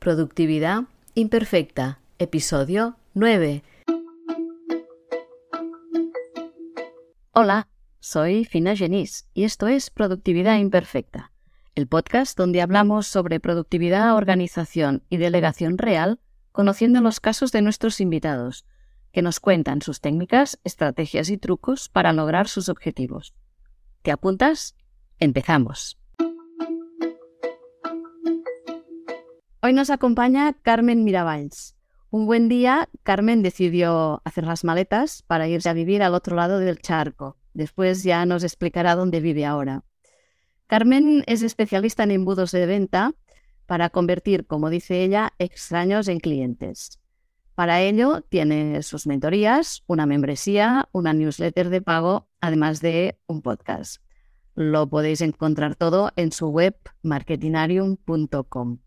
Productividad Imperfecta, episodio 9. Hola, soy Fina Genís y esto es Productividad Imperfecta, el podcast donde hablamos sobre productividad, organización y delegación real, conociendo los casos de nuestros invitados, que nos cuentan sus técnicas, estrategias y trucos para lograr sus objetivos. ¿Te apuntas? Empezamos. Hoy nos acompaña Carmen Miravalls. Un buen día, Carmen decidió hacer las maletas para irse a vivir al otro lado del charco. Después ya nos explicará dónde vive ahora. Carmen es especialista en embudos de venta para convertir, como dice ella, extraños en clientes. Para ello tiene sus mentorías, una membresía, una newsletter de pago, además de un podcast. Lo podéis encontrar todo en su web marketinarium.com.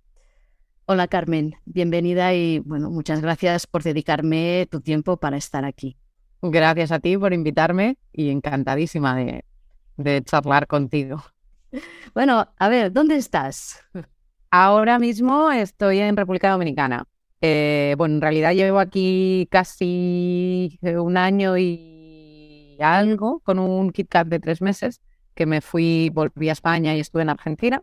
Hola Carmen, bienvenida y bueno, muchas gracias por dedicarme tu tiempo para estar aquí. Gracias a ti por invitarme y encantadísima de, de charlar contigo. Bueno, a ver, ¿dónde estás? Ahora mismo estoy en República Dominicana. Eh, bueno, en realidad llevo aquí casi un año y algo con un KitKat de tres meses que me fui, volví a España y estuve en Argentina.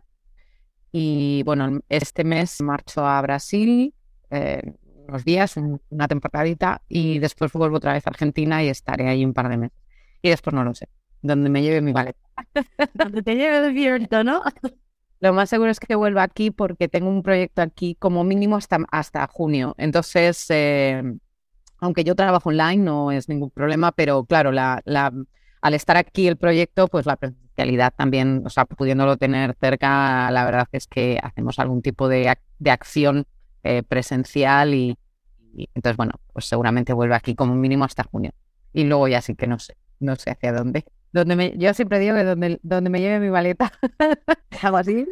Y bueno, este mes marcho a Brasil eh, unos días, una temporadita, y después vuelvo otra vez a Argentina y estaré ahí un par de meses. Y después no lo sé, donde me lleve mi maleta. donde te lleve el viento, ¿no? Lo más seguro es que vuelva aquí porque tengo un proyecto aquí como mínimo hasta, hasta junio. Entonces, eh, aunque yo trabajo online, no es ningún problema, pero claro, la, la, al estar aquí el proyecto, pues la presencialidad también, o sea, pudiéndolo tener cerca, la verdad es que hacemos algún tipo de, de acción eh, presencial y, entonces, bueno, pues seguramente vuelve aquí como mínimo hasta junio. Y luego ya sí que no sé, no sé hacia dónde. Donde me, yo siempre digo que donde, donde me lleve mi maleta, algo así.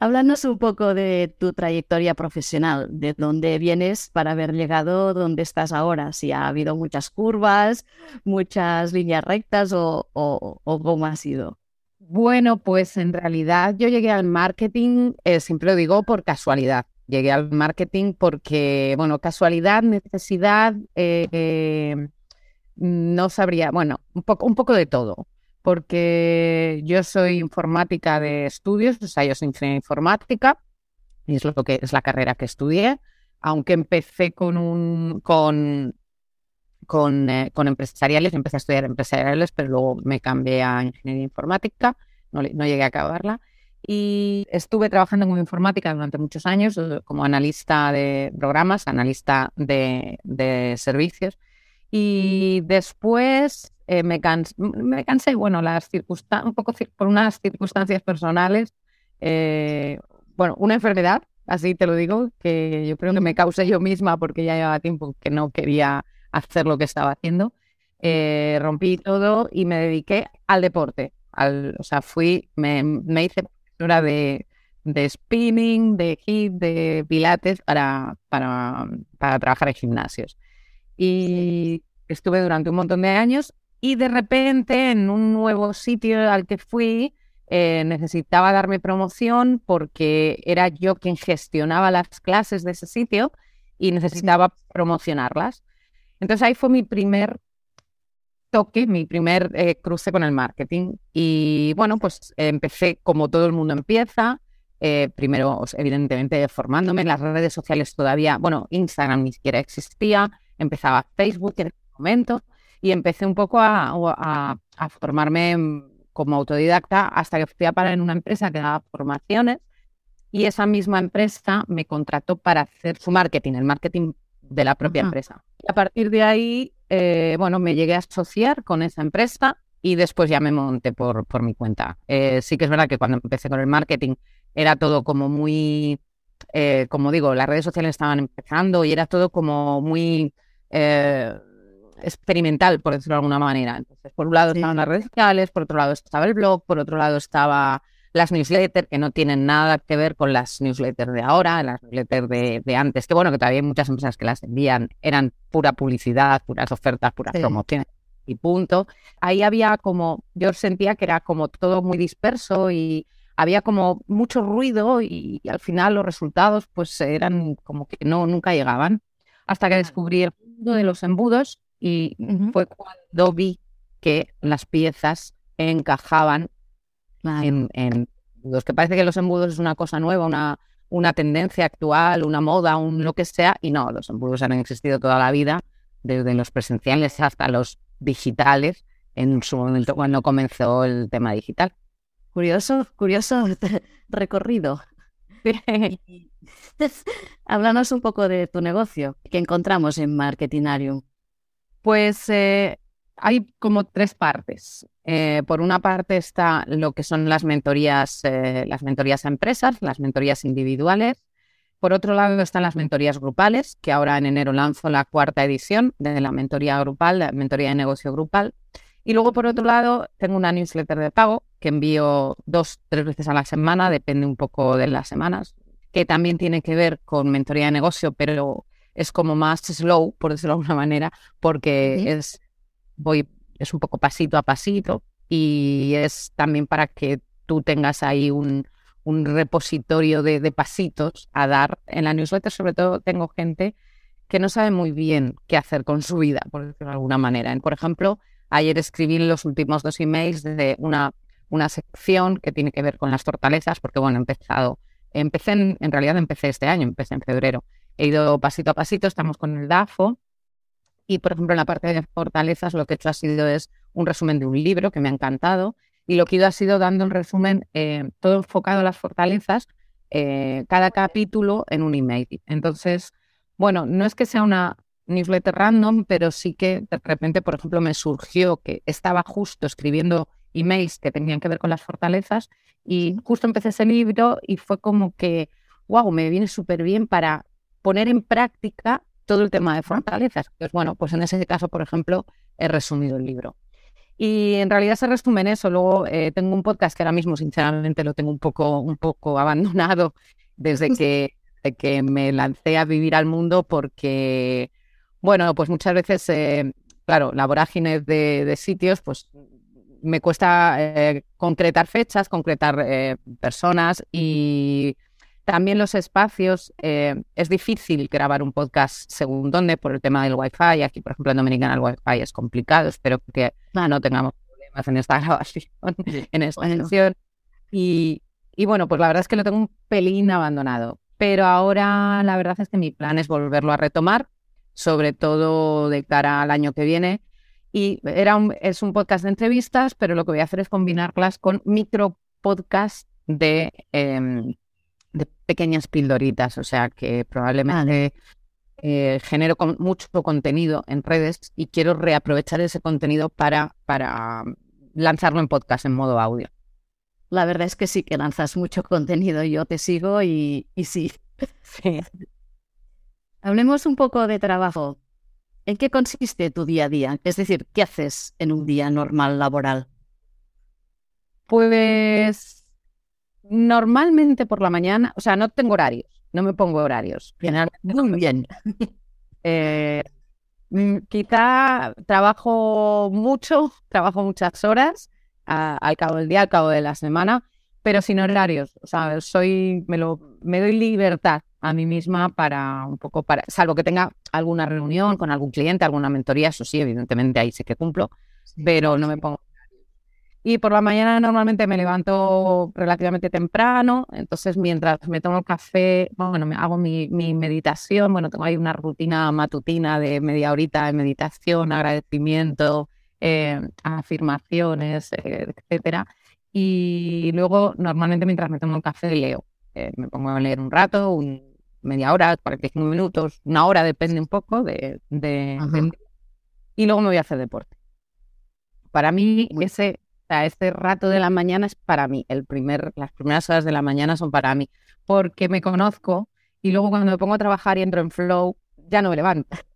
Háblanos un poco de tu trayectoria profesional, de dónde vienes para haber llegado donde estás ahora, si ha habido muchas curvas, muchas líneas rectas o, cómo ha sido. Bueno, pues en realidad yo llegué al marketing, eh, siempre lo digo por casualidad. Llegué al marketing porque, bueno, casualidad, necesidad, eh, eh, no sabría, bueno, un poco, un poco de todo porque yo soy informática de estudios, o sea, yo soy ingeniera informática y es lo que es la carrera que estudié, aunque empecé con un con con, eh, empresariales, empecé a estudiar empresariales, pero luego me cambié a ingeniería informática, no, no llegué a acabarla. Y estuve trabajando con informática durante muchos años eh, como analista de programas, analista de, de servicios. Y después eh, me, me cansé, bueno, las un poco por unas circunstancias personales, eh, bueno, una enfermedad, así te lo digo, que yo creo que me causé yo misma porque ya llevaba tiempo que no quería hacer lo que estaba haciendo. Eh, rompí todo y me dediqué al deporte. Al, o sea, fui, me, me hice profesora de, de spinning, de hit, de pilates para, para, para trabajar en gimnasios. Y estuve durante un montón de años y de repente en un nuevo sitio al que fui eh, necesitaba darme promoción porque era yo quien gestionaba las clases de ese sitio y necesitaba promocionarlas. Entonces ahí fue mi primer toque, mi primer eh, cruce con el marketing. Y bueno, pues empecé como todo el mundo empieza. Eh, primero, evidentemente, formándome en las redes sociales todavía, bueno, Instagram ni siquiera existía, empezaba Facebook en ese momento y empecé un poco a, a, formarme como autodidacta hasta que fui a parar en una empresa que daba formaciones y esa misma empresa me contrató para hacer su marketing, el marketing de la propia empresa. Y a partir de ahí, eh, bueno, me llegué a asociar con esa empresa y después ya me monté por, por mi cuenta. Eh, sí que es verdad que cuando empecé con el marketing era todo como muy, eh, como digo, las redes sociales estaban empezando y era todo como muy experimental, por decirlo de alguna manera. Entonces, por un lado estaban las redes sociales, por otro lado estaba el blog, por otro lado estaba las newsletters, que no tienen nada que ver con las newsletters de ahora, las newsletters de, de antes, que bueno, que todavía hay muchas empresas que las envían, eran pura publicidad, puras ofertas, puras sí. promociones y punto. Ahí había como, yo sentía que era como todo muy disperso y había como mucho ruido y, al final los resultados pues eran como que no, nunca llegaban. Hasta que descubrí el mundo de los embudos y fue cuando vi que las piezas encajaban en, en embudos. Que parece que los embudos es una cosa nueva, una, una tendencia actual, una moda, un lo que sea, y no, los embudos han existido toda la vida, desde los presenciales hasta los digitales, en su momento cuando comenzó el tema digital. Curioso, curioso recorrido. Háblanos un poco de tu negocio, que encontramos en Marketinarium. Pues eh, hay como tres partes. Eh, por una parte está lo que son las mentorías, eh, las mentorías a empresas, las mentorías individuales. Por otro lado están las mentorías grupales, que ahora en enero lanzo la cuarta edición de la mentoría grupal, la mentoría de negocio grupal. Y luego, por otro lado, tengo una newsletter de pago que envío dos, tres veces a la semana, depende un poco de las semanas, que también tiene que ver con mentoría de negocio, pero es como más slow, por decirlo de alguna manera, porque es voy, es un poco pasito a pasito y es también para que tú tengas ahí un, un repositorio de, de, pasitos a dar. En la newsletter sobre todo tengo gente que no sabe muy bien qué hacer con su vida, por decirlo de alguna manera. Por ejemplo, ayer escribí los últimos dos emails de una, una sección que tiene que ver con las fortalezas, porque bueno, he empezado, empecé en, realidad empecé este año, empecé en febrero. He ido pasito a pasito, estamos con el DAFO, y, por ejemplo, en la parte de fortalezas, lo que he hecho ha sido es un resumen de un libro que me ha encantado. Y lo que he ido ha sido dando un resumen eh, todo enfocado a las fortalezas, eh, cada capítulo en un email. Entonces, bueno, no es que sea una newsletter random, pero sí que de repente, por ejemplo, me surgió que estaba justo escribiendo emails que tenían que ver con las fortalezas y justo empecé ese libro y fue como que, wow, me viene súper bien para poner en práctica todo el tema de fortalezas. Pues bueno, pues en ese caso, por ejemplo, he resumido el libro. Y en realidad se resume en eso. Luego eh, tengo un podcast que ahora mismo, sinceramente, lo tengo un poco, un poco abandonado desde que, que me lancé a vivir al mundo porque, bueno, pues muchas veces, eh, claro, la vorágine de, sitios, pues me cuesta eh, concretar fechas, concretar personas y también los espacios, eh, es difícil grabar un podcast según dónde por el tema del Wi-Fi. Aquí, por ejemplo, en Dominicana el Wi-Fi es complicado. Espero que no tengamos problemas en esta grabación, en esta sesión. Y, y bueno, pues la verdad es que lo tengo un pelín abandonado. Pero ahora la verdad es que mi plan es volverlo a retomar, sobre todo de cara al año que viene. Y era un, es un podcast de entrevistas, pero lo que voy a hacer es combinarlas con micro podcast de em, de pequeñas pildoritas, o sea que probablemente eh, genero mucho contenido en redes y quiero reaprovechar ese contenido para, para lanzarlo en podcast en modo audio. La verdad es que sí que lanzas mucho contenido, yo te sigo y, y sí. sí. Hablemos un poco de trabajo. ¿En qué consiste tu día a día? Es decir, ¿qué haces en un día normal laboral? Pues Normalmente por la mañana, o sea, no tengo horarios, no me pongo horarios. Muy bien. Eh, mm, quizá trabajo mucho, trabajo muchas horas al cabo del día, al cabo de la semana, pero sin horarios. O sea, soy, me, lo, me doy libertad a mí misma para un poco, para, salvo que tenga alguna reunión con algún cliente, alguna mentoría, eso sí, evidentemente ahí sí que cumplo, pero no me pongo y por la mañana normalmente me levanto relativamente temprano, entonces mientras me tomo el café, bueno, me hago mi, meditación, bueno, tengo ahí una rutina matutina de media horita de meditación, agradecimiento, eh, afirmaciones, eh, etcétera. Y luego normalmente mientras me tomo el café leo. Eh, me pongo a leer un rato, un, media hora, 45 minutos, una hora, depende un poco de, de, y luego me voy a hacer deporte. Para mí, ese sea, este rato de la mañana es para mí, el primer, las primeras horas de la mañana son para mí, porque me conozco y luego cuando me pongo a trabajar y entro en flow, ya no me levanto.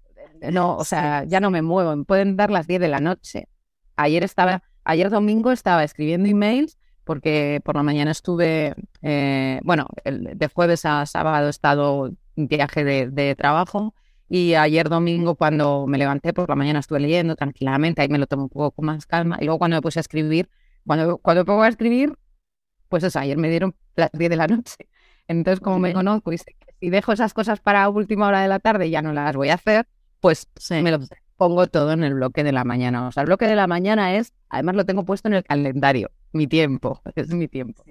No, o sea, ya no me muevo, me pueden dar las 10 de la noche. Ayer estaba, ayer domingo estaba escribiendo emails porque por la mañana estuve, eh, bueno, de jueves a sábado he estado en viaje de, de trabajo y ayer domingo, cuando me levanté por la mañana, estuve leyendo tranquilamente, ahí me lo tomo un poco con más calma. Y luego cuando me puse a escribir, cuando, cuando me pongo a escribir, Pues eso, ayer me dieron las 10 de la noche. Entonces, como me conozco y sé que si dejo esas cosas para última hora de la tarde ya no las voy a hacer, pues me lo pongo todo en el bloque de la mañana. O sea, el bloque de la mañana es, además lo tengo puesto en el calendario, mi tiempo, es mi tiempo.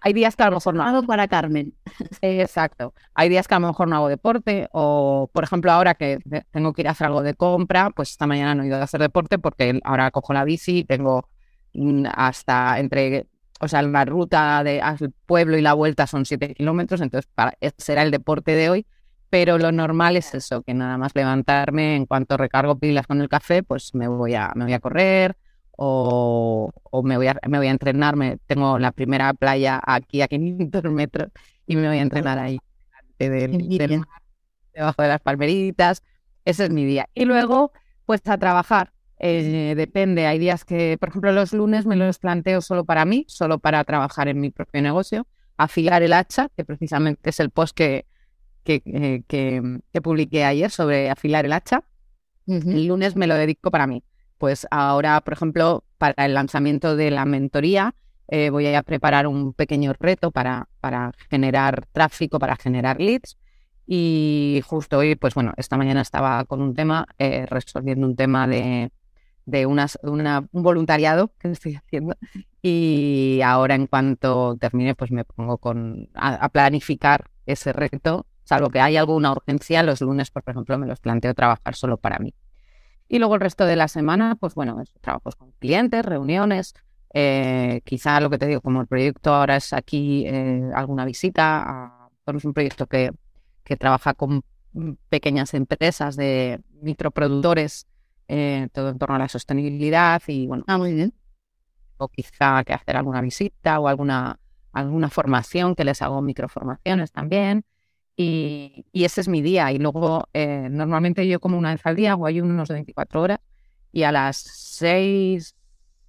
Hay días que a lo mejor no hago para Carmen. Exacto. Hay días que a lo mejor no hago deporte o, por ejemplo, ahora que tengo que ir a hacer algo de compra, pues esta mañana no he ido a hacer deporte porque ahora cojo la bici, tengo mm, hasta entre, o sea, la ruta de, al pueblo y la vuelta son siete kilómetros, entonces para, será el deporte de hoy. Pero lo normal es eso, que nada más levantarme, en cuanto recargo pilas con el café, pues me voy a, me voy a correr, o, me, voy a, me voy a entrenar. tengo la primera playa aquí a 500 metros y me voy a entrenar ahí, debajo de las palmeritas. Ese es mi día. Y luego, pues a trabajar. Eh, depende, hay días que, por ejemplo, los lunes me los planteo solo para mí, solo para trabajar en mi propio negocio, afilar el hacha, que precisamente es el post que, que, eh, que, publiqué ayer sobre afilar el hacha. El lunes me lo dedico para mí. Pues ahora, por ejemplo, para el lanzamiento de la mentoría, eh, voy a preparar un pequeño reto para, generar tráfico, para generar leads. Y justo hoy, pues bueno, esta mañana estaba con un tema, eh, resolviendo un tema de, de una, un voluntariado que estoy haciendo. Y ahora, en cuanto termine, pues me pongo con, a, planificar ese reto. Salvo que haya alguna urgencia, los lunes, por ejemplo, me los planteo trabajar solo para mí. Y luego el resto de la semana, pues bueno, trabajos con clientes, reuniones, eh, quizá lo que te digo, como el proyecto ahora es aquí eh, alguna visita, es un proyecto que, que trabaja con pequeñas empresas de microproductores, eh, todo en torno a la sostenibilidad y bueno. Ah, muy bien. O quizá que hacer alguna visita o alguna, alguna formación, que les hago microformaciones también. Y, ese es mi día. Y luego, eh, normalmente yo como una vez al día o hay unos de 24 horas y a las 6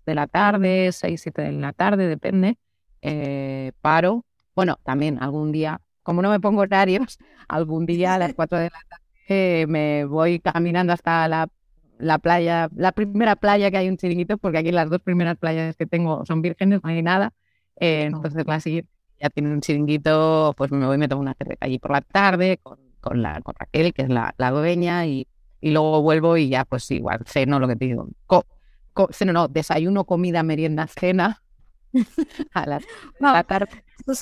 de la tarde, 6, 7 de la tarde, depende, eh, paro. Bueno, también algún día, como no me pongo horarios, algún día a las 4 de la tarde me voy caminando hasta la, la, playa, la primera playa que hay un chiringuito, porque aquí las dos primeras playas que tengo son vírgenes, no hay nada. Eh, entonces la siguiente ya tiene un chiringuito, pues me voy y me tomo una cerveza allí por la tarde con, con, la, con Raquel, que es la, la dueña, y, y, luego vuelvo y ya pues igual ceno lo que te digo. ceno no, desayuno, comida, merienda, cena. a las, no, la tarde. No,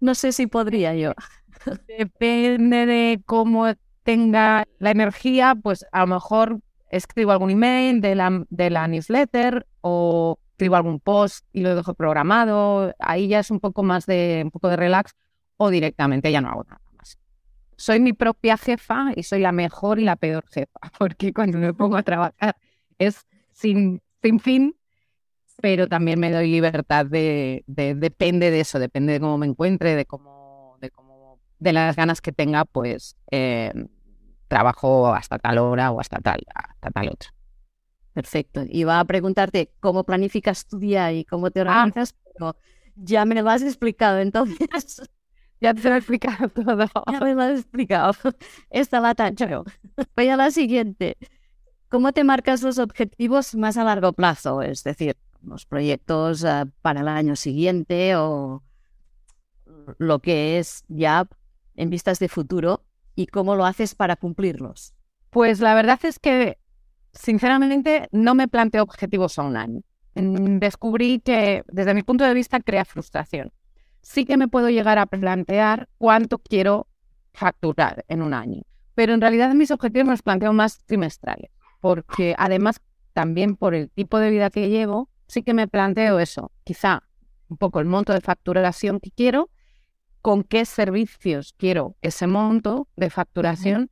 no sé si podría yo. Depende de cómo tenga la energía, pues a lo mejor escribo algún email de la, de la newsletter o escribo algún post y lo dejo programado, ahí ya es un poco más de, un poco de relax o directamente ya no hago nada más. Soy mi propia jefa y soy la mejor y la peor jefa, porque cuando me pongo a trabajar es sin, sin fin, pero también me doy libertad de, depende de eso, depende de cómo me encuentre, de cómo, de cómo, de las ganas que tenga, pues eh, trabajo hasta tal hora o hasta tal, hasta tal otra. Perfecto. Iba a preguntarte cómo planificas tu día y cómo te ah. organizas, pero ya me lo has explicado, entonces. ya te lo he explicado todo. Ya me lo has explicado. Esta la tacho. Voy a la siguiente. ¿Cómo te marcas los objetivos más a largo plazo? Es decir, los proyectos eh, para el año siguiente o lo que es ya en vistas de futuro y cómo lo haces para cumplirlos. Pues la verdad es que sinceramente no me planteo objetivos a un año. Descubrí que desde mi punto de vista crea frustración. Sí que me puedo llegar a plantear cuánto quiero facturar en un año, pero en realidad mis objetivos me los planteo más trimestrales, porque además también por el tipo de vida que llevo, sí que me planteo eso, quizá un poco el monto de facturación que quiero, con qué servicios quiero ese monto de facturación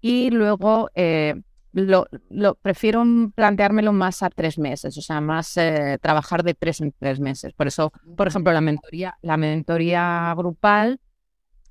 y luego eh, lo, lo, prefiero planteármelo más a tres meses, o sea, más eh, trabajar de tres en tres meses. Por eso, por ejemplo, la mentoría, la mentoría grupal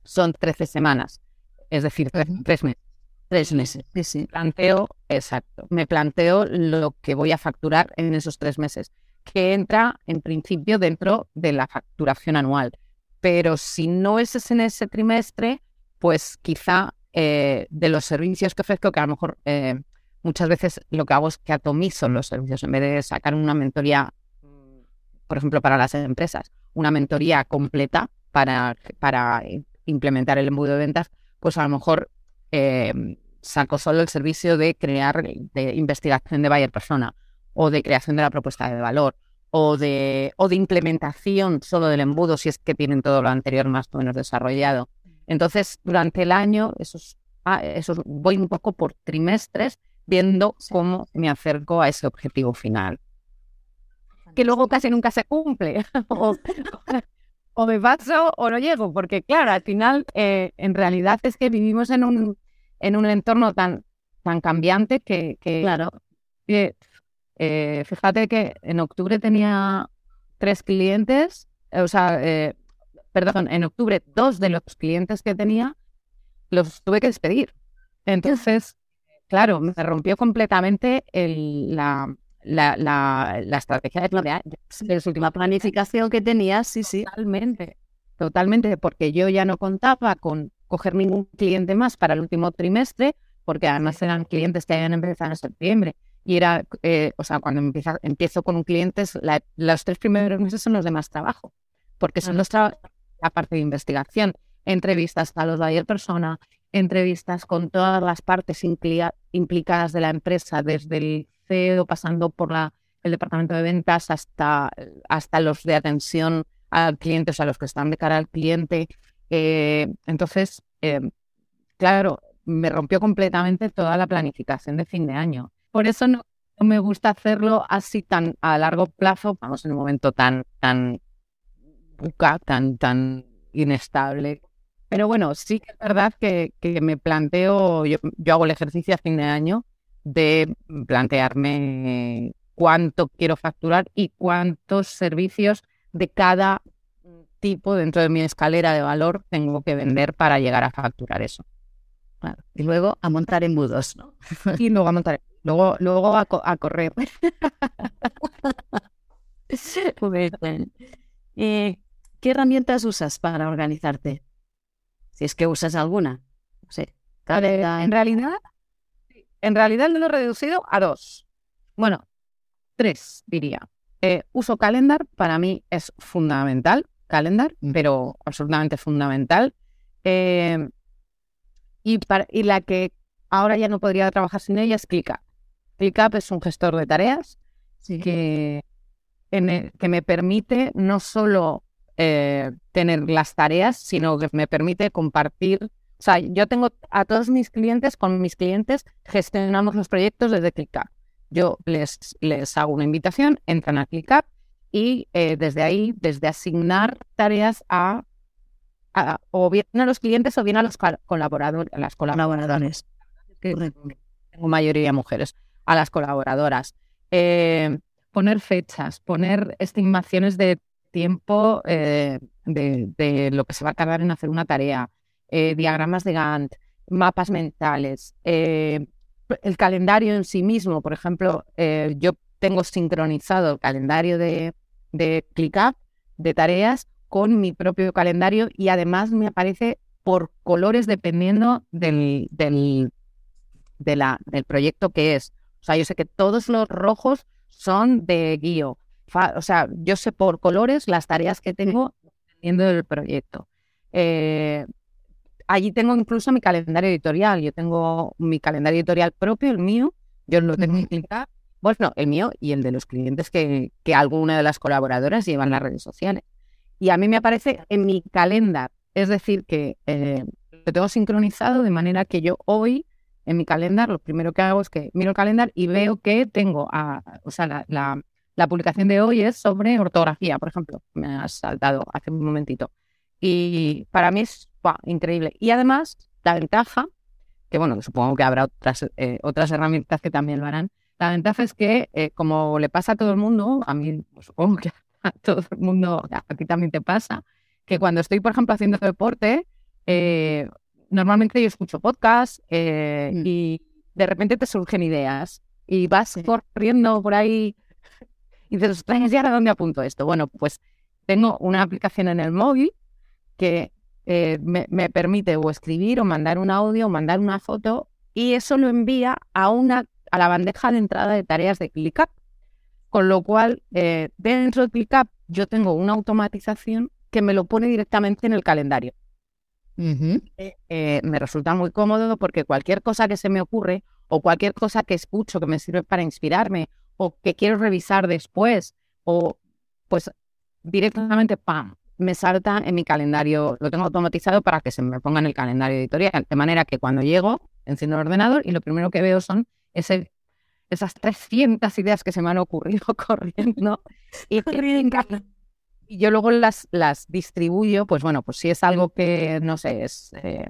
son 13 semanas, es decir, tres, meses. Tres meses, sí, sí. Planteo, exacto, me planteo lo que voy a facturar en esos tres meses, que entra en principio dentro de la facturación anual. Pero si no es en ese trimestre, pues quizá eh, de los servicios que ofrezco, que a lo mejor eh, muchas veces lo que hago es que atomizo los servicios en vez de sacar una mentoría, mm, por ejemplo, para las empresas una mentoría completa para, para implementar el embudo de ventas, pues a lo mejor eh, saco solo el servicio de crear, de investigación de buyer persona o de creación de la propuesta de valor o de, o de implementación solo del embudo si es que tienen todo lo anterior más o menos desarrollado. Entonces, durante el año, esos, ah, voy un poco por trimestres viendo cómo me acerco a ese objetivo final. Que luego casi nunca se cumple. o, me paso o no llego, porque claro, al final, eh, en realidad es que vivimos en un, en un entorno tan, tan cambiante que, claro. Eh, fíjate que en octubre tenía tres clientes, o sea, eh, perdón, en octubre dos de los clientes que tenía los tuve que despedir. Entonces, claro, me rompió completamente la, la, la, estrategia de planear. La última planificación que tenías, sí, sí. Totalmente, totalmente, porque yo ya no contaba con coger ningún cliente más para el último trimestre, porque además eran clientes que habían empezado en septiembre. Y era, eh, o sea, cuando empiezo, empiezo con un cliente, los tres primeros meses son los de más trabajo, porque son los la parte de investigación, entrevistas a los de ayer persona, entrevistas con todas las partes implicadas de la empresa, desde el CEO, pasando por la, el departamento de ventas hasta, hasta los de atención al cliente, o sea, los que están de cara al cliente. Eh, entonces, eh, claro, me rompió completamente toda la planificación de fin de año. Por eso no, me gusta hacerlo así tan a largo plazo, vamos, en un momento tan, tan, tan, tan inestable. Pero bueno, sí que es verdad que, que me planteo, yo, hago el ejercicio a fin de año de plantearme cuánto quiero facturar y cuántos servicios de cada tipo dentro de mi escalera de valor tengo que vender para llegar a facturar eso. Y luego a montar embudos, ¿no? Y luego a montar Luego, luego a, correr. Eh, ¿Qué herramientas usas para organizarte? Si es que usas alguna. No sé. en realidad, en realidad lo he reducido a dos. Bueno, tres diría. Eh, uso Calendar, para mí es fundamental, Calendar, mm. pero absolutamente fundamental. Eh, y, y la que ahora ya no podría trabajar sin ella es ClickUp. ClickUp es un gestor de tareas que, que me permite no solo eh, tener las tareas, sino que me permite compartir. O sea, yo tengo a todos mis clientes, con mis clientes, gestionamos los proyectos desde ClickUp. Yo les, les hago una invitación, entran a ClickUp y eh, desde ahí, desde asignar tareas a, o bien a los clientes o bien a los colaboradores, a las colaboradoras. Tengo mayoría mujeres a las colaboradoras. Eh, poner fechas, poner estimaciones de tiempo eh, de, lo que se va a tardar en hacer una tarea, eh, diagramas de Gantt, mapas mentales, el calendario en sí mismo. Por ejemplo, yo tengo sincronizado el calendario de, de ClickUp de tareas con mi propio calendario y además me aparece por colores dependiendo del, del, de del proyecto que es. O sea, yo sé que todos los rojos son de guío. O sea, yo sé por colores las tareas que tengo dependiendo del proyecto. Eh, allí tengo incluso mi calendario editorial. Yo tengo mi calendario editorial propio, el mío. Yo lo tengo que clicar. Bueno, el mío y el de los clientes que, que alguna de las colaboradoras llevan las redes sociales. Y a mí me aparece en mi calendario. Es decir, que eh, lo tengo sincronizado de manera que yo hoy en mi calendario, lo primero que hago es que miro el calendario y veo que tengo, a, o sea, la, la, publicación de hoy es sobre ortografía, por ejemplo, me ha saltado hace un momentito. Y para mí es increíble. Y además, la ventaja, que bueno, supongo que habrá otras, eh, otras herramientas que también lo harán, la ventaja es que, eh, como le pasa a todo el mundo, a mí pues, supongo que a todo el mundo, a ti también te pasa, que cuando estoy, por ejemplo, haciendo deporte, eh, normalmente yo escucho podcast mm. y de repente te surgen ideas y vas corriendo por ahí y dices, ¿y ahora dónde apunto esto? Bueno, pues tengo una aplicación en el móvil que eh, me, permite o escribir o mandar un audio o mandar una foto y eso lo envía a, una, a la bandeja de entrada de tareas de ClickUp. Con lo cual, eh, dentro de ClickUp yo tengo una automatización que me lo pone directamente en el calendario. Eh, eh, me resulta muy cómodo porque cualquier cosa que se me ocurre o cualquier cosa que escucho que me sirve para inspirarme o que quiero revisar después o pues directamente, ¡pam!, me salta en mi calendario, lo tengo automatizado para que se me ponga en el calendario editorial, de manera que cuando llego, enciendo el ordenador y lo primero que veo son ese esas 300 ideas que se me han ocurrido corriendo. Y, y yo luego las, las distribuyo, pues bueno, pues si es algo que, no sé, es eh,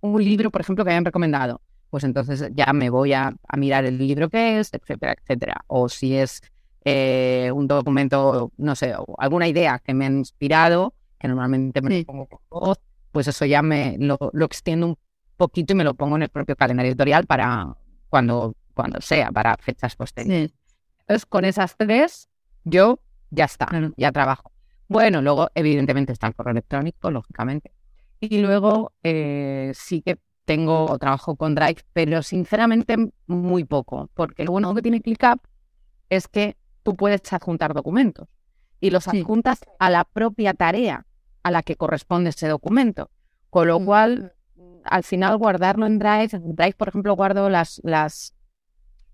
un libro, por ejemplo, que hayan recomendado, pues entonces ya me voy a, mirar el libro que es, etcétera, etcétera. O si es eh, un documento, no sé, alguna idea que me ha inspirado, que normalmente me pongo voz, pues eso ya me lo, lo extiendo un poquito y me lo pongo en el propio calendario editorial para cuando cuando sea, para fechas posteriores. Entonces, con esas tres, yo ya está, ya trabajo. Bueno, luego, evidentemente, está el correo electrónico, lógicamente. Y luego eh, sí que tengo o trabajo con Drive, pero sinceramente muy poco, porque lo bueno que tiene ClickUp es que tú puedes adjuntar documentos y los adjuntas a la propia tarea a la que corresponde ese documento. Con lo cual, al final, guardarlo en Drive, en Drive, por ejemplo, guardo las, las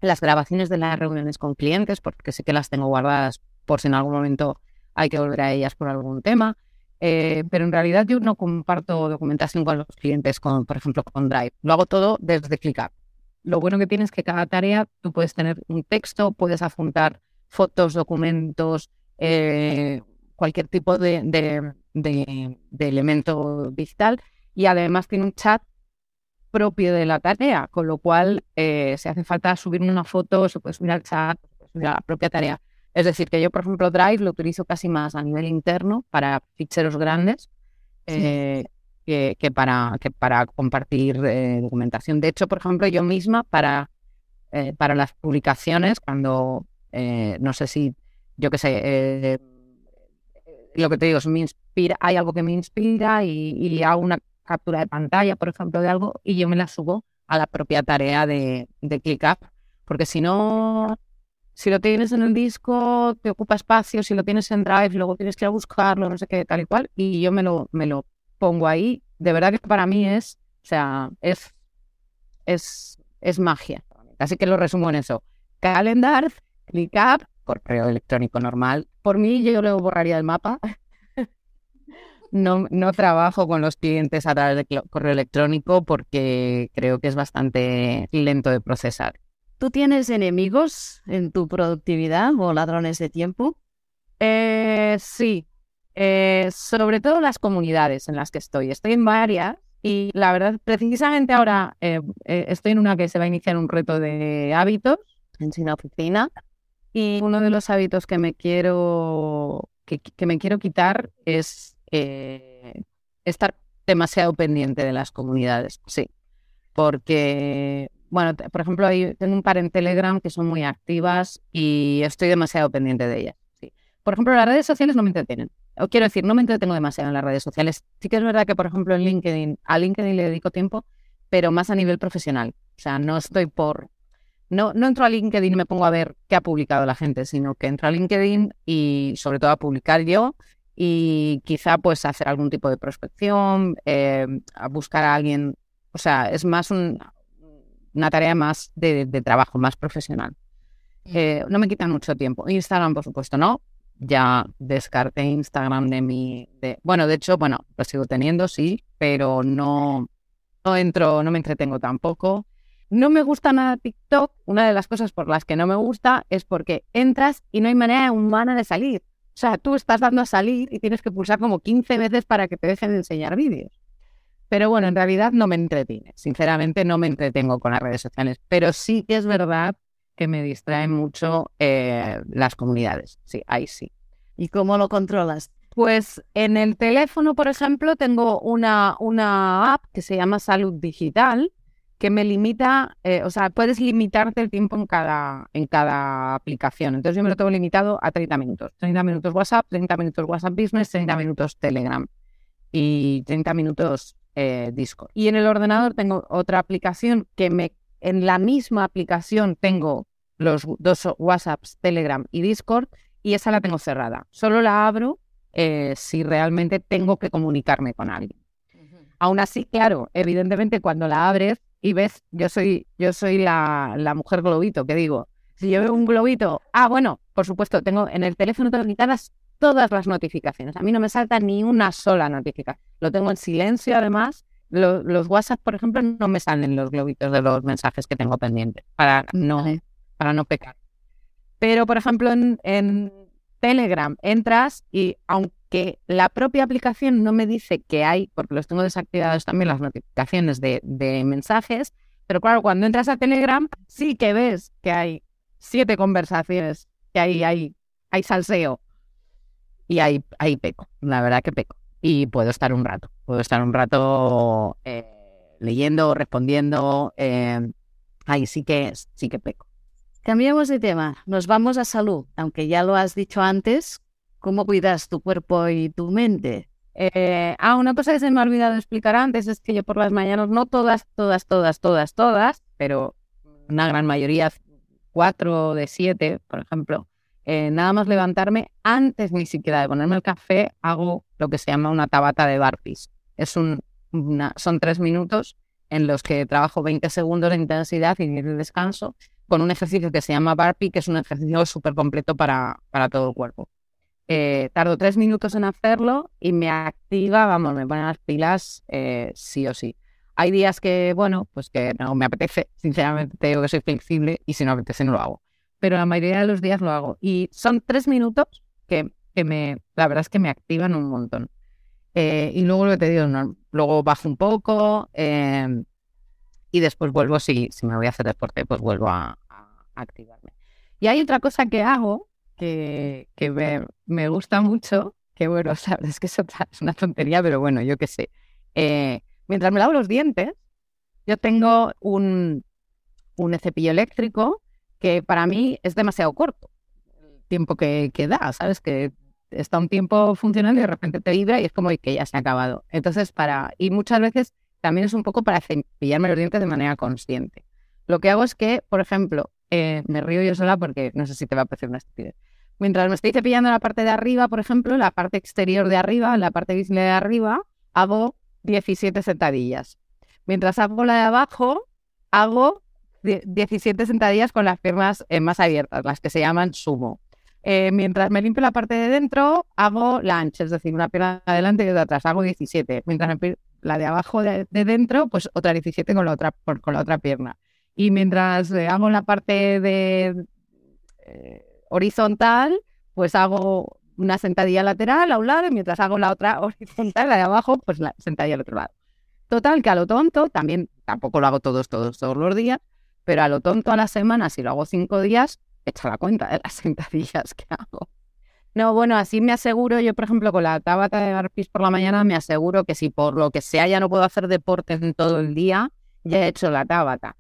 las grabaciones de las reuniones con clientes, porque sé que las tengo guardadas por si en algún momento hay que volver a ellas por algún tema. Eh, pero en realidad yo no comparto documentación con los clientes, con, por ejemplo, con Drive. Lo hago todo desde ClickUp. Lo bueno que tienes es que cada tarea tú puedes tener un texto, puedes adjuntar fotos, documentos, eh, cualquier tipo de, elemento digital y además tiene un chat propio de la tarea, con lo cual eh, si hace falta subir una foto, se puede subir al chat, subir a la propia tarea. Es decir, que yo, por ejemplo, Drive lo utilizo casi más a nivel interno para ficheros grandes eh, que, para, que para compartir eh, documentación. De hecho, por ejemplo, yo misma para, para las publicaciones, cuando, no sé si, yo qué sé, lo que te digo, es, me inspira, hay algo que me inspira y, y hago una captura de pantalla, por ejemplo, de algo, y yo me la subo a la propia tarea de, de ClickUp, porque si no, si lo tienes en el disco, te ocupa espacio, si lo tienes en Drive, luego tienes que ir a buscarlo, no sé qué, tal y cual, y yo me lo, me lo pongo ahí. De verdad que para mí es, o sea, es, es, es magia. Así que lo resumo en eso. Calendar, ClickUp, correo electrónico normal. Por mí yo lo borraría del mapa no, no trabajo con los clientes a través de correo electrónico porque creo que es bastante lento de procesar. ¿Tú tienes enemigos en tu productividad o ladrones de tiempo? Eh, sí, eh, sobre todo las comunidades en las que estoy. Estoy en varias y la verdad, precisamente ahora eh, estoy en una que se va a iniciar un reto de hábitos en Sin Oficina y uno de los hábitos que me quiero que me quiero quitar es estar demasiado pendiente de las comunidades, sí. Porque, bueno, por ejemplo, hay, tengo un par en Telegram que son muy activas y estoy demasiado pendiente de ellas. Por ejemplo, las redes sociales no me entretienen. Quiero decir, no me entretengo demasiado en las redes sociales. Sí que es verdad que, por ejemplo, en LinkedIn, a LinkedIn le dedico tiempo, pero más a nivel profesional. O sea, no estoy por... No, no entro a LinkedIn y me pongo a ver qué ha publicado la gente, sino que entro a LinkedIn y sobre todo a publicar yo y quizá pues hacer algún tipo de prospección, eh, a buscar a alguien, o sea, es más una tarea más de, trabajo, más profesional. Eh, no me quita mucho tiempo. Instagram, por supuesto, no. Ya descarté Instagram de mi... De, bueno, de hecho, bueno, lo sigo teniendo, sí, pero no, no entro, no me entretengo tampoco. No me gusta nada TikTok. Una de las cosas por las que no me gusta es porque entras y no hay manera humana de salir. O sea, tú estás dando a salir y tienes que pulsar como 15 veces para que te dejen de enseñar vídeos. Pero bueno, en realidad no me entretiene. Sinceramente no me entretengo con las redes sociales. Pero sí que es verdad que me distraen mucho eh, las comunidades. Sí, ahí sí. ¿Y cómo lo controlas? Pues en el teléfono, por ejemplo, tengo una, una app que se llama Salud Digital, que me limita, eh, o sea, puedes limitarte el tiempo en cada, en cada aplicación. Entonces yo me lo tengo limitado a 30 minutos. 30 minutos WhatsApp, 30 minutos WhatsApp Business, 30 minutos Telegram y 30 minutos eh, Discord. Y en el ordenador tengo otra aplicación que me, en la misma aplicación tengo los dos WhatsApps, Telegram y Discord, y esa la tengo cerrada. Solo la abro eh, si realmente tengo que comunicarme con alguien. Aún así, claro, evidentemente cuando la abres y ves, yo soy, yo soy la, la mujer globito, que digo, si yo veo un globito, ah, bueno, por supuesto, tengo en el teléfono tengo quitadas todas las notificaciones. A mí no me salta ni una sola notificación. Lo tengo en silencio, además. los WhatsApp, por ejemplo, no me salen los globitos de los mensajes que tengo pendientes para no, para no pecar. Pero, por ejemplo, en, Telegram entras y aunque la propia aplicación no me dice que hay, porque los tengo desactivados también las notificaciones de, de mensajes, pero claro, cuando entras a Telegram sí que ves que hay siete conversaciones, que hay, hay, hay salseo. Y ahí, ahí peco, la verdad que peco. Y puedo estar un rato, puedo estar un rato eh, leyendo, respondiendo. Eh, ahí sí que, sí que peco. Cambiamos de tema, nos vamos a salud, aunque ya lo has dicho antes, ¿cómo cuidas tu cuerpo y tu mente? Eh, ah, una cosa que se me ha olvidado explicar antes es que yo por las mañanas, no todas, todas, todas, todas, todas, pero una gran mayoría cuatro de siete, por ejemplo, eh, nada más levantarme, antes ni siquiera de ponerme el café, hago lo que se llama una tabata de barpees. Es un, son tres minutos en los que trabajo 20 segundos de intensidad y de descanso con un ejercicio que se llama barpee, que es un ejercicio súper completo para, para todo el cuerpo. Eh, tardo tres minutos en hacerlo y me activa, vamos, me pone las pilas eh, sí o sí. Hay días que, bueno, pues que no me apetece, sinceramente tengo que soy flexible y si no apetece no lo hago. Pero la mayoría de los días lo hago. Y son tres minutos que, que me, la verdad es que me activan un montón. Eh, y luego lo que te digo, luego bajo un poco em, y después vuelvo, si, si me voy a hacer deporte, pues vuelvo a, activarme. Y hay otra cosa que hago que, que me, me, gusta mucho, que bueno, sabes, es que es, es una tontería, pero bueno, yo qué sé. Eh, mientras me lavo los dientes, yo tengo un, un cepillo eléctrico que para mí es demasiado corto. El tiempo que, da, ¿sabes? Que está un tiempo funcionando y de repente te vibra y es como que ya se ha acabado. Entonces, para. Y muchas veces también es un poco para cepillarme los dientes de manera consciente. Lo que hago es que, por ejemplo, eh, me río yo sola porque no sé si te va a parecer una estupidez. Mientras me estoy cepillando la parte de arriba, por ejemplo, la parte exterior de arriba, la parte visible de arriba, hago 17 sentadillas. Mientras hago la de abajo, hago 17 sentadillas con las piernas eh, más abiertas, las que se llaman sumo. Eh, mientras me limpio la parte de dentro, hago lunge, es decir, una pierna adelante y otra atrás, hago 17. Mientras me la de abajo de, dentro, pues otra 17 con la otra, con la otra pierna. Y mientras eh, hago la parte de horizontal, pues hago una sentadilla lateral a un lado y mientras hago la otra horizontal, la de abajo, pues la sentadilla al otro lado. Total, que a lo tonto, también tampoco lo hago todos, todos, todos los días, pero a lo tonto a la semana, si lo hago cinco días, echa la cuenta de las sentadillas que hago. No, bueno, así me aseguro, yo por ejemplo con la tabata de barpis por la mañana me aseguro que si por lo que sea ya no puedo hacer deporte en todo el día, ya he hecho la tabata.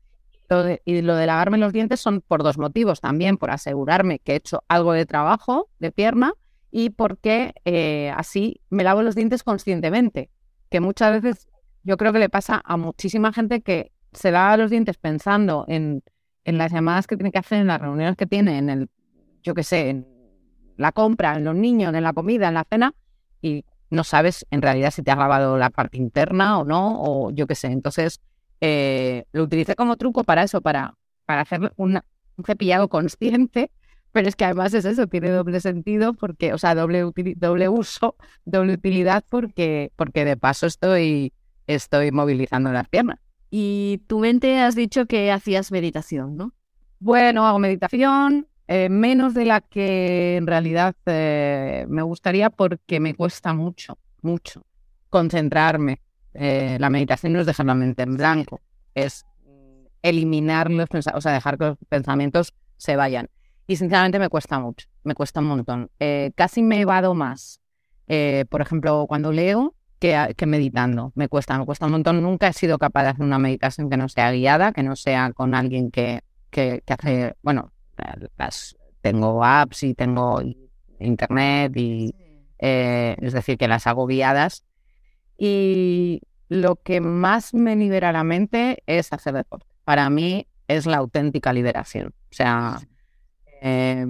Y lo de lavarme los dientes son por dos motivos también, por asegurarme que he hecho algo de trabajo de pierna y porque eh, así me lavo los dientes conscientemente, que muchas veces yo creo que le pasa a muchísima gente que se lava los dientes pensando en, en las llamadas que tiene que hacer, en las reuniones que tiene, en el, yo qué sé, en la compra, en los niños, en la comida, en la cena, y no sabes en realidad si te has lavado la parte interna o no, o yo qué sé. Entonces, eh, lo utilicé como truco para eso, para, para hacer un cepillado consciente pero es que además es eso, tiene doble sentido porque, o sea, doble, doble uso, doble utilidad porque, porque de paso estoy, estoy movilizando las piernas. Y tu mente has dicho que hacías meditación, ¿no? Bueno, hago meditación, eh, menos de la que en realidad eh, me gustaría porque me cuesta mucho, mucho concentrarme. Eh, la meditación no es dejar la mente en blanco, es eliminar los pensamientos, o sea, dejar que los pensamientos se vayan. Y sinceramente me cuesta mucho, me cuesta un montón. Eh, casi me evado más, eh, por ejemplo, cuando leo que, que, meditando. Me cuesta, me cuesta un montón. Nunca he sido capaz de hacer una meditación que no sea guiada, que no sea con alguien que, que, hace, bueno, las, tengo apps y tengo internet y eh, es decir, que las hago guiadas. Y lo que más me libera la mente es hacer deporte. Para mí es la auténtica liberación. O sea, Eh,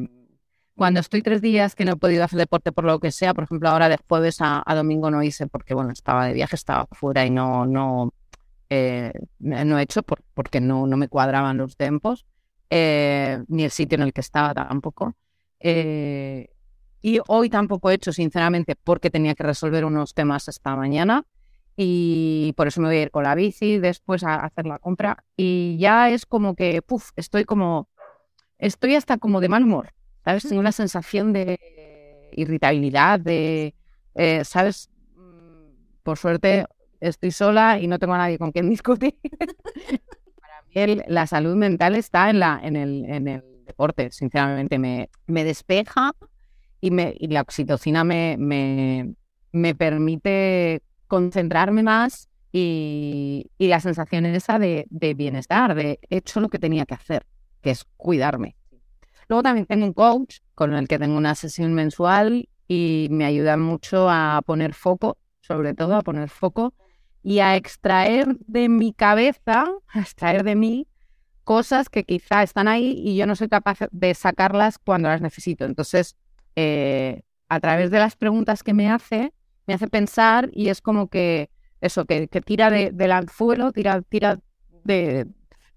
cuando estoy tres días que no he podido hacer deporte por lo que sea, por ejemplo, ahora de jueves a, domingo no hice porque, bueno, estaba de viaje, estaba fuera y no, no, eh, no he hecho porque no, no me cuadraban los tiempos, eh, ni el sitio en el que estaba tampoco. Eh, y hoy tampoco he hecho, sinceramente, porque tenía que resolver unos temas esta mañana y por eso me voy a ir con la bici después a hacer la compra y ya es como que, puff, estoy como, estoy hasta como de mal humor, ¿sabes? Tengo una sensación de irritabilidad, de, ¿sabes? Mm, por suerte estoy sola y no tengo a nadie con quien discutir. Para mí la salud mental está en, la, en, el, en el deporte, sinceramente. Me, me despeja y, me, y la oxitocina me, me, me permite concentrarme más y, y, la sensación esa de, de bienestar, de he hecho lo que tenía que hacer, que es cuidarme. Luego también tengo un coach con el que tengo una sesión mensual y me ayuda mucho a poner foco, sobre todo a poner foco y a extraer de mi cabeza, a extraer de mí cosas que quizá están ahí y yo no soy capaz de sacarlas cuando las necesito. Entonces, eh, a través de las preguntas que me hace, me hace pensar y es como que eso, que, tira de, del anzuelo, tira, tira de,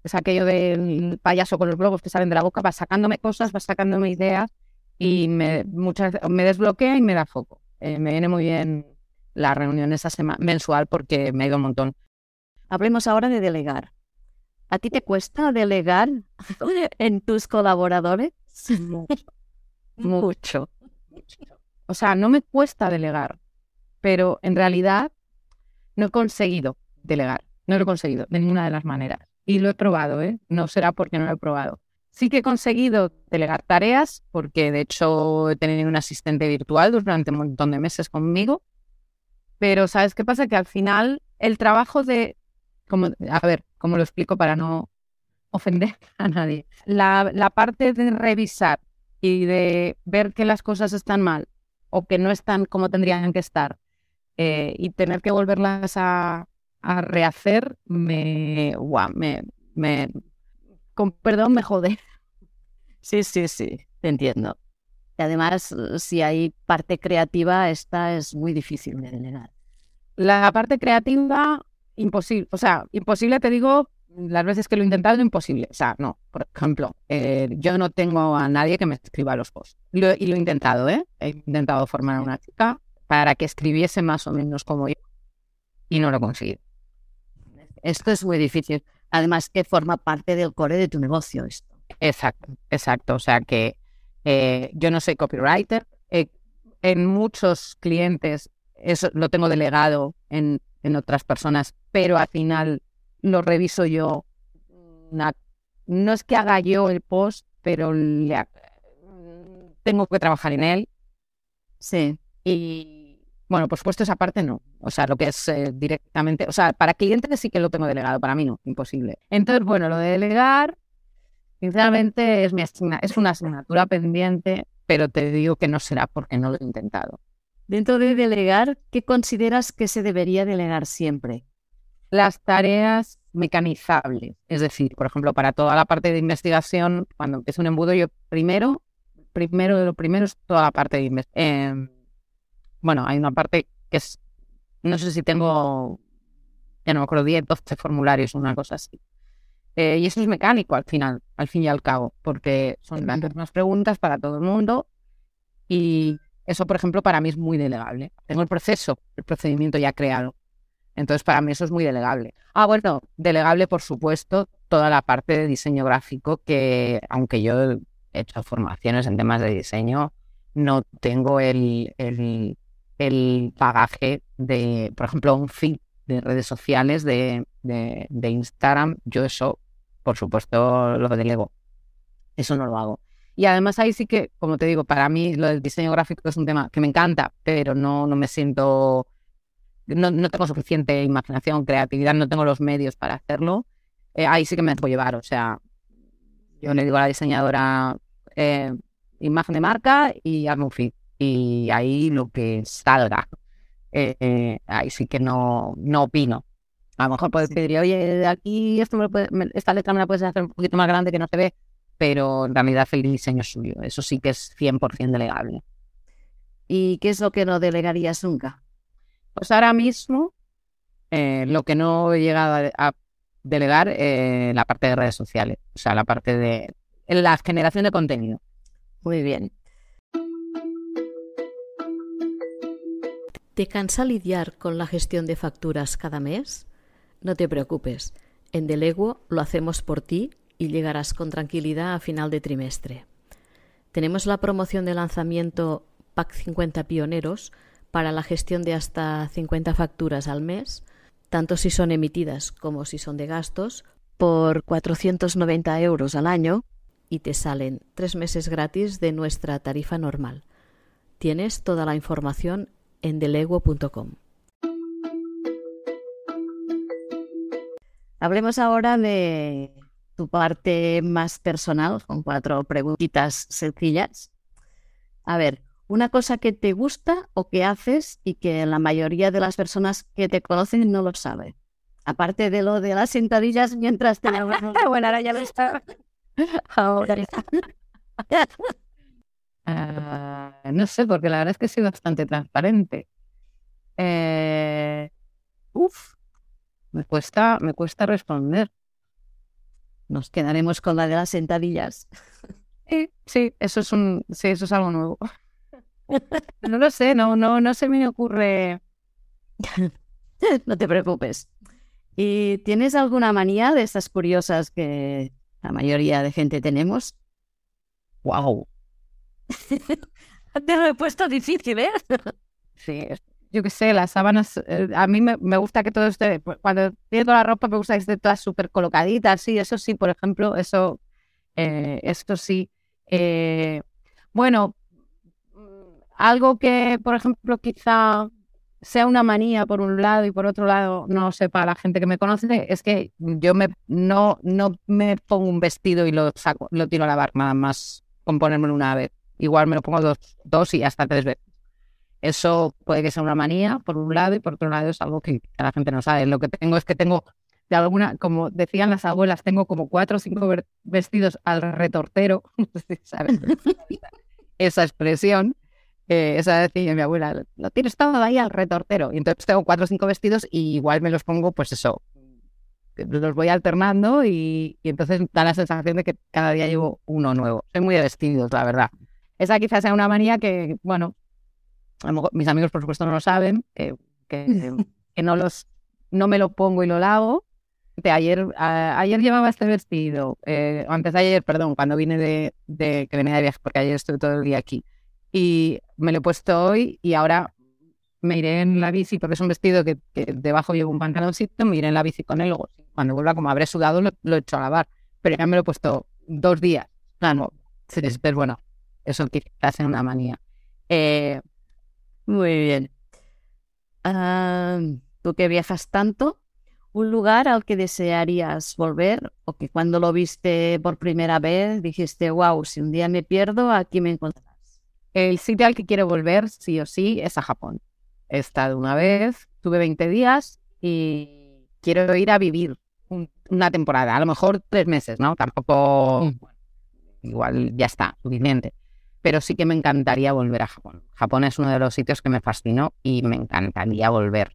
es aquello del payaso con los globos que salen de la boca, va sacándome cosas, va sacándome ideas y me, muchas, me desbloquea y me da foco. Eh, me viene muy bien la reunión esa semana mensual porque me ha ido un montón. Hablemos ahora de delegar. ¿A ti te cuesta delegar en tus colaboradores? Mucho. O sea, no me cuesta delegar, pero en realidad no he conseguido delegar. No lo he conseguido de ninguna de las maneras. Y lo he probado, ¿eh? No será porque no lo he probado. Sí que he conseguido delegar tareas, porque de hecho he tenido un asistente virtual durante un montón de meses conmigo pero ¿sabes qué pasa? Que al final el trabajo de, como, a ver, ¿cómo lo explico para no ofender a nadie? La, la parte de revisar y de ver que las cosas están mal o que no están como tendrían que estar eh, y tener que volverlas a, a rehacer, me, guau, me, me, con perdón, me jode. Sí, sí, sí, te entiendo. Y además, si hay parte creativa, esta es muy difícil de delegar. La parte creativa, imposible. O sea, imposible te digo las veces que lo he intentado, imposible. O sea, no. Por ejemplo, eh, yo no tengo a nadie que me escriba los posts. y lo he intentado, ¿eh? He intentado formar a una chica para que escribiese más o menos como yo. Y no lo he conseguido. Esto es muy difícil. Además, que forma parte del core de tu negocio esto. Exacto, exacto. O sea que eh, yo no soy copywriter. Eh, en muchos clientes eso lo tengo delegado en, en otras personas, pero al final lo reviso yo. no es que haga yo el post, pero tengo que trabajar en él. Sí. Y bueno, por supuesto, esa parte no. O sea, lo que es eh, directamente, o sea, para clientes sí que lo tengo delegado, para mí no, imposible. Entonces, bueno, lo de delegar, Sinceramente es, mi es una asignatura pendiente, pero te digo que no será porque no lo he intentado. Dentro de delegar, ¿qué consideras que se debería delegar siempre? Las tareas mecanizables. Es decir, por ejemplo, para toda la parte de investigación, cuando empiezo un embudo, yo primero, primero de lo primero es toda la parte de investigación. Em, bueno, hay una parte que es, no sé si tengo, ya no me acuerdo, 10, 12 formularios, una cosa así. Eh, y eso es mecánico al final, al fin y al cabo, porque son las mismas preguntas para todo el mundo y eso, por ejemplo, para mí es muy delegable. Tengo el proceso, el procedimiento ya creado. Entonces, para mí eso es muy delegable. Ah, bueno, delegable, por supuesto, toda la parte de diseño gráfico, que aunque yo he hecho formaciones en temas de diseño, no tengo el, el, el bagaje de, por ejemplo, un feed de redes sociales de, de, de Instagram. Yo eso por supuesto lo delego. Eso no lo hago. Y además ahí sí que, como te digo, para mí lo del diseño gráfico es un tema que me encanta, pero no, no me siento, no, no tengo suficiente imaginación, creatividad, no tengo los medios para hacerlo. Eh, ahí sí que me puedo llevar. O sea, yo le digo a la diseñadora eh, imagen de marca y hazme un feed. Y ahí lo que salga. Eh, ahí sí que no, no opino. A lo mejor puedes pedir, oye, aquí esto esta letra me la puedes hacer un poquito más grande que no se ve. pero en realidad el diseño es suyo. Eso sí que es 100% delegable. ¿Y qué es lo que no delegarías nunca? Pues ahora mismo, eh, lo que no he llegado a, delegar, eh, la parte de redes sociales, o sea, la parte de la generación de contenido. Muy bien. ¿Te cansa lidiar con la gestión de facturas cada mes? No te preocupes. En Deleguo lo hacemos por ti y llegarás con tranquilidad a final de trimestre. Tenemos la promoción de lanzamiento Pack 50 Pioneros para la gestión de hasta 50 facturas al mes, tanto si son emitidas como si son de gastos, por 490 euros al año y te salen tres meses gratis de nuestra tarifa normal. Tienes toda la información en deleguo.com. Hablemos ahora de tu parte más personal, con cuatro preguntitas sencillas. A ver, una cosa que te gusta o que haces y que la mayoría de las personas que te conocen no lo sabe. Aparte de lo de las sentadillas mientras te bueno, ahora ya lo está. Ahora Ah, no sé, porque la verdad es que soy bastante transparente. Eh, uf, me cuesta, me cuesta responder. Nos quedaremos con la de las sentadillas. Sí, sí, eso es un, sí, eso es algo nuevo. No lo sé, no, no, no se me ocurre. no te preocupes. ¿Y tienes alguna manía de estas curiosas que la mayoría de gente tenemos? Wow, Te lo he puesto difícil, ¿eh? Sí, yo qué sé, las sábanas, eh, a mí me, gusta que todo esté, pues, cuando pierdo la ropa me gusta que esté toda súper colocadita, sí, eso sí, por ejemplo, eso, eh, sí. Eh, bueno, algo que, por ejemplo, quizá sea una manía por un lado y por otro lado, no sé, para la gente que me conoce, es que yo me, no, no me pongo un vestido y lo saco, lo tiro a lavar, nada más con ponérmelo una vez igual me lo pongo dos, dos y hasta tres veces. Eso puede que sea una manía, por un lado, y por otro lado es algo que la gente no sabe. Lo que tengo es que tengo, de alguna, como decían las abuelas, tengo como cuatro o cinco vestidos al retortero, ¿sabes? Esa expresión, eh, esa decía mi abuela, lo tienes todo ahí al retortero. Y entonces tengo cuatro o cinco vestidos y igual me los pongo, pues eso, los voy alternando y, y, entonces da la sensación de que cada día llevo uno nuevo. Soy muy de vestidos, la verdad. Esa quizás sea una manía que, bueno, mis amigos por supuesto no lo saben, que, que, no, los, no me lo pongo y lo lavo. De ayer, ayer llevaba este vestido, eh, antes de ayer, perdón, cuando vine de, de, que venía de viaje, porque ayer estuve todo el día aquí. Y me lo he puesto hoy y ahora me iré en la bici, porque es un vestido que, debajo llevo un pantaloncito, me iré en la bici con él. Cuando vuelva, como habré sudado, lo, he hecho a lavar. Pero ya me lo he puesto dos días. Claro, pero bueno, eso quizás sea una manía. Eh, muy bien. Tú que viajas tanto, ¿un lugar al que desearías volver o que cuando lo viste por primera vez dijiste, wow, si un día me pierdo, aquí me encontrarás? El sitio al que quiero volver, sí o sí, es a Japón. He estado una vez, tuve 20 días y quiero ir a vivir una temporada, a lo mejor tres meses, ¿no? Tampoco, mm. igual ya está, suficiente pero sí que me encantaría volver a Japón. Japón es uno de los sitios que me fascinó y me encantaría volver,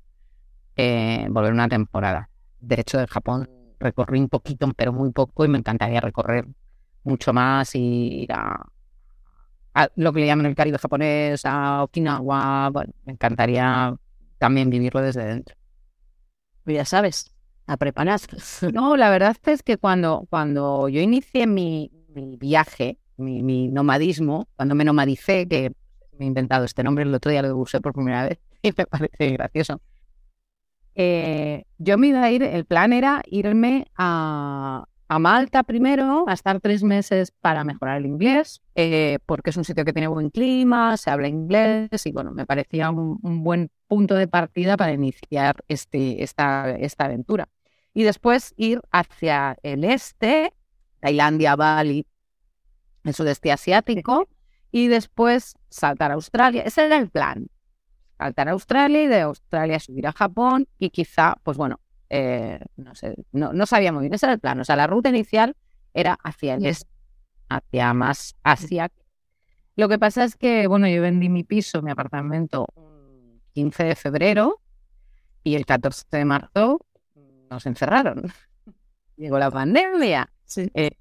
eh, volver una temporada. De hecho, de Japón recorrí un poquito, pero muy poco, y me encantaría recorrer mucho más y ir a, lo que le llaman el Caribe japonés, a Okinawa. Bueno, me encantaría también vivirlo desde dentro. Pues ya sabes, a preparar. No, la verdad es que cuando, cuando yo inicié mi, mi viaje, mi, nomadismo, cuando me nomadicé, que me he inventado este nombre, el otro día lo usé por primera vez y me parece gracioso. Eh, yo me iba a ir, el plan era irme a, a, Malta primero, a estar tres meses para mejorar el inglés, eh, porque es un sitio que tiene buen clima, se habla inglés y bueno, me parecía un, un buen punto de partida para iniciar este, esta, esta aventura. Y después ir hacia el este, Tailandia, Bali, el sudeste asiático, y después saltar a Australia. Ese era el plan. Saltar a Australia y de Australia subir a Japón y quizá, pues bueno, eh, no sé, no, no sabía muy bien. Ese era el plan. O sea, la ruta inicial era hacia el este. hacia más Asia. Lo que pasa es que, bueno, yo vendí mi piso, mi apartamento, el 15 de febrero y el 14 de marzo nos encerraron. Llegó la pandemia. Sí. Eh,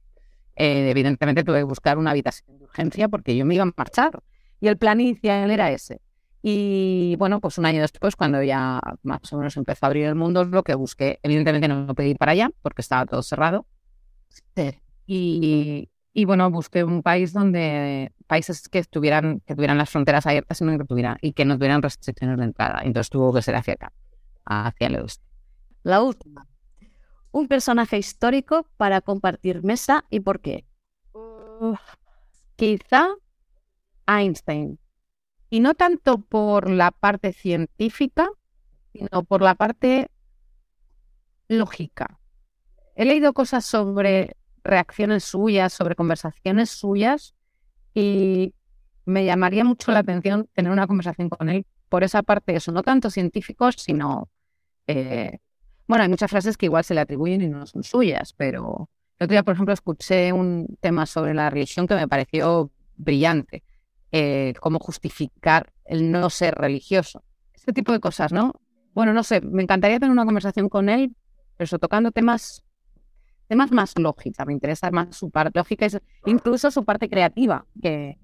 eh, evidentemente tuve que buscar una habitación de urgencia porque yo me iba a marchar. Y el plan inicial era ese. Y bueno, pues un año después, cuando ya más o menos empezó a abrir el mundo, lo que busqué, evidentemente no pedí para allá porque estaba todo cerrado. Y, y bueno, busqué un país donde países que estuvieran, que tuvieran las fronteras abiertas y, no que tuvieran, y que no tuvieran restricciones de entrada. Entonces tuvo que ser hacia acá, hacia el oeste. La última. Un personaje histórico para compartir mesa y por qué. quizá Einstein. Y no tanto por la parte científica, sino por la parte lógica. He leído cosas sobre reacciones suyas, sobre conversaciones suyas, y me llamaría mucho la atención tener una conversación con él por esa parte, eso, no tanto científicos, sino... Eh, bueno, hay muchas frases que igual se le atribuyen y no son suyas, pero el otro día, por ejemplo, escuché un tema sobre la religión que me pareció brillante. Eh, cómo justificar el no ser religioso. Este tipo de cosas, ¿no? Bueno, no sé, me encantaría tener una conversación con él, pero eso, tocando temas, temas más lógicos. Me interesa más su parte lógica, incluso su parte creativa, que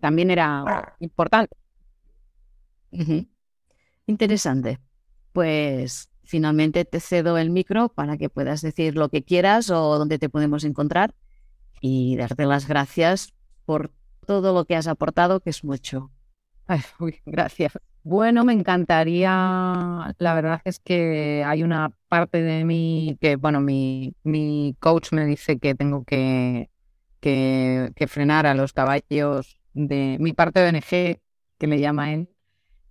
también era importante. Interesante. Pues finalmente te cedo el micro para que puedas decir lo que quieras o dónde te podemos encontrar y darte las gracias por todo lo que has aportado, que es mucho. gracias. Bueno, me encantaría, la verdad es que hay una parte de mí que, bueno, mi, mi coach me dice que tengo que, que, frenar a los caballos de mi parte de ONG, que me llama él,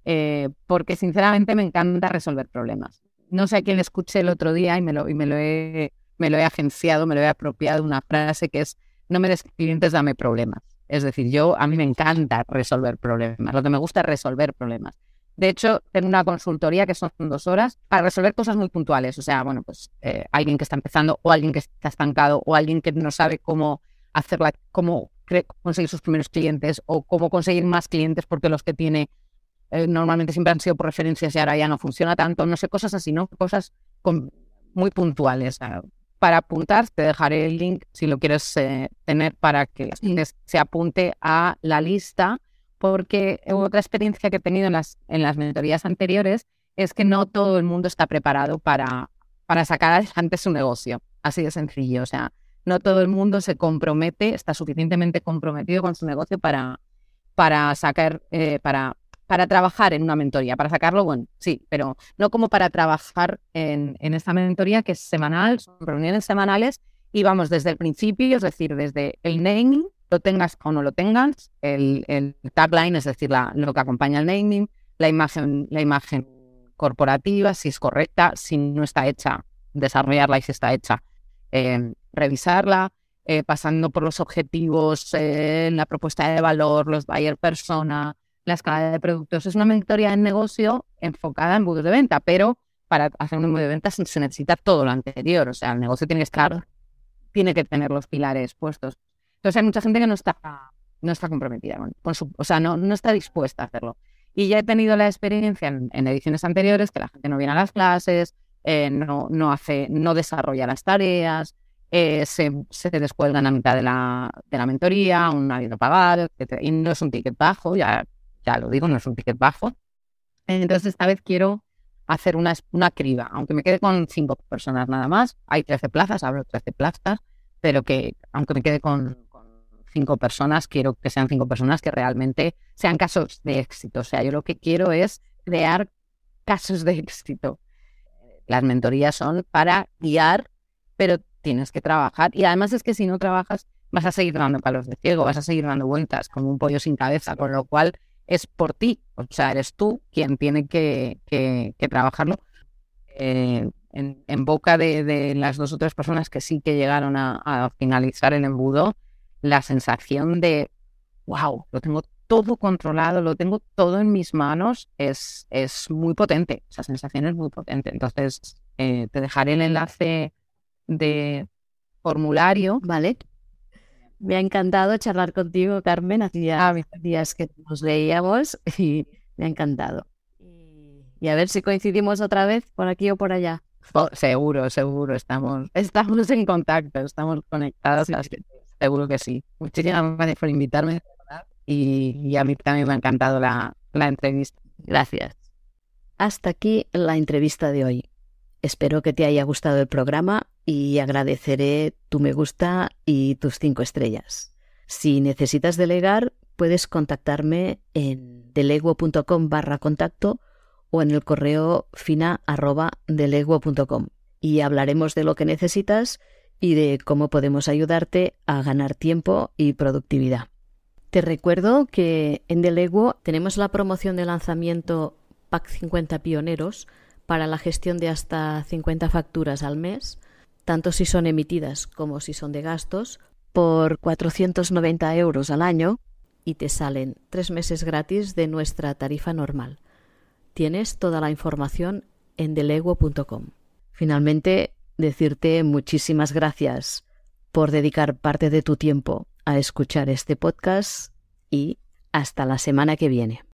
eh, porque sinceramente me encanta resolver problemas. No sé a quién escuché el otro día y me lo, y me lo, he, me lo he agenciado, me lo he apropiado, una frase que es, no me des clientes, dame problemas. Es decir, yo a mí me encanta resolver problemas. Lo que me gusta es resolver problemas. De hecho, tengo una consultoría que son dos horas para resolver cosas muy puntuales. O sea, bueno, pues eh, alguien que está empezando o alguien que está estancado o alguien que no sabe cómo hacerla, cómo conseguir sus primeros clientes o cómo conseguir más clientes porque los que tiene eh, normalmente siempre han sido por referencias y ahora ya no funciona tanto. No sé, cosas así, ¿no? Cosas muy puntuales para apuntar, te dejaré el link si lo quieres eh, tener para que se apunte a la lista, porque otra experiencia que he tenido en las, en las mentorías anteriores es que no todo el mundo está preparado para, para sacar adelante su negocio. Así de sencillo. O sea, no todo el mundo se compromete, está suficientemente comprometido con su negocio para, para sacar, eh, para para trabajar en una mentoría, para sacarlo, bueno, sí, pero no como para trabajar en, en esta mentoría que es semanal, son reuniones semanales y vamos desde el principio, es decir, desde el naming, lo tengas o no lo tengas, el, el tagline, es decir, la, lo que acompaña el naming, la imagen, la imagen corporativa, si es correcta, si no está hecha, desarrollarla y si está hecha, eh, revisarla, eh, pasando por los objetivos, eh, la propuesta de valor, los buyer persona, la escala de productos. Es una mentoría en negocio enfocada en embudos de venta, pero para hacer un embudo de venta se necesita todo lo anterior. O sea, el negocio tiene que estar, tiene que tener los pilares puestos. Entonces hay mucha gente que no está, no está comprometida con, su, o sea, no, no está dispuesta a hacerlo. Y ya he tenido la experiencia en, ediciones anteriores que la gente no viene a las clases, eh, no, no, hace, no desarrolla las tareas, eh, se, se, descuelgan a mitad de la, de la mentoría, un habiendo pagado, etc. Y no es un ticket bajo, ya ya lo digo, no es un ticket bajo. Entonces, esta vez quiero hacer una, una criba, aunque me quede con cinco personas nada más. Hay 13 plazas, hablo 13 plazas, pero que aunque me quede con, cinco personas, quiero que sean cinco personas que realmente sean casos de éxito. O sea, yo lo que quiero es crear casos de éxito. Las mentorías son para guiar, pero tienes que trabajar. Y además es que si no trabajas, vas a seguir dando palos de ciego, vas a seguir dando vueltas como un pollo sin cabeza, con lo cual es por ti, o sea, eres tú quien tiene que, trabajarlo. Eh, en, boca de, las dos o tres personas que sí que llegaron a, finalizar el embudo, la sensación de, wow, lo tengo todo controlado, lo tengo todo en mis manos, es, es muy potente, esa sensación es muy potente. Entonces, eh, te dejaré el enlace de formulario, ¿vale? Me ha encantado charlar contigo, Carmen. Hacía días que nos leíamos y me ha encantado. Y a ver si coincidimos otra vez por aquí o por allá. Oh, seguro, seguro, estamos, estamos en contacto, estamos conectados, que seguro que sí. Muchísimas gracias por invitarme y, y a mí también me ha encantado la, la entrevista. Gracias. Hasta aquí la entrevista de hoy. Espero que te haya gustado el programa y agradeceré tu me gusta y tus cinco estrellas. Si necesitas delegar, puedes contactarme en deleguo.com barra contacto o en el correo fina arroba deleguo.com y hablaremos de lo que necesitas y de cómo podemos ayudarte a ganar tiempo y productividad. Te recuerdo que en Deleguo tenemos la promoción de lanzamiento Pack 50 Pioneros para la gestión de hasta 50 facturas al mes, tanto si son emitidas como si son de gastos, por 490 euros al año y te salen tres meses gratis de nuestra tarifa normal. Tienes toda la información en deleguo.com. Finalmente, decirte muchísimas gracias por dedicar parte de tu tiempo a escuchar este podcast y hasta la semana que viene.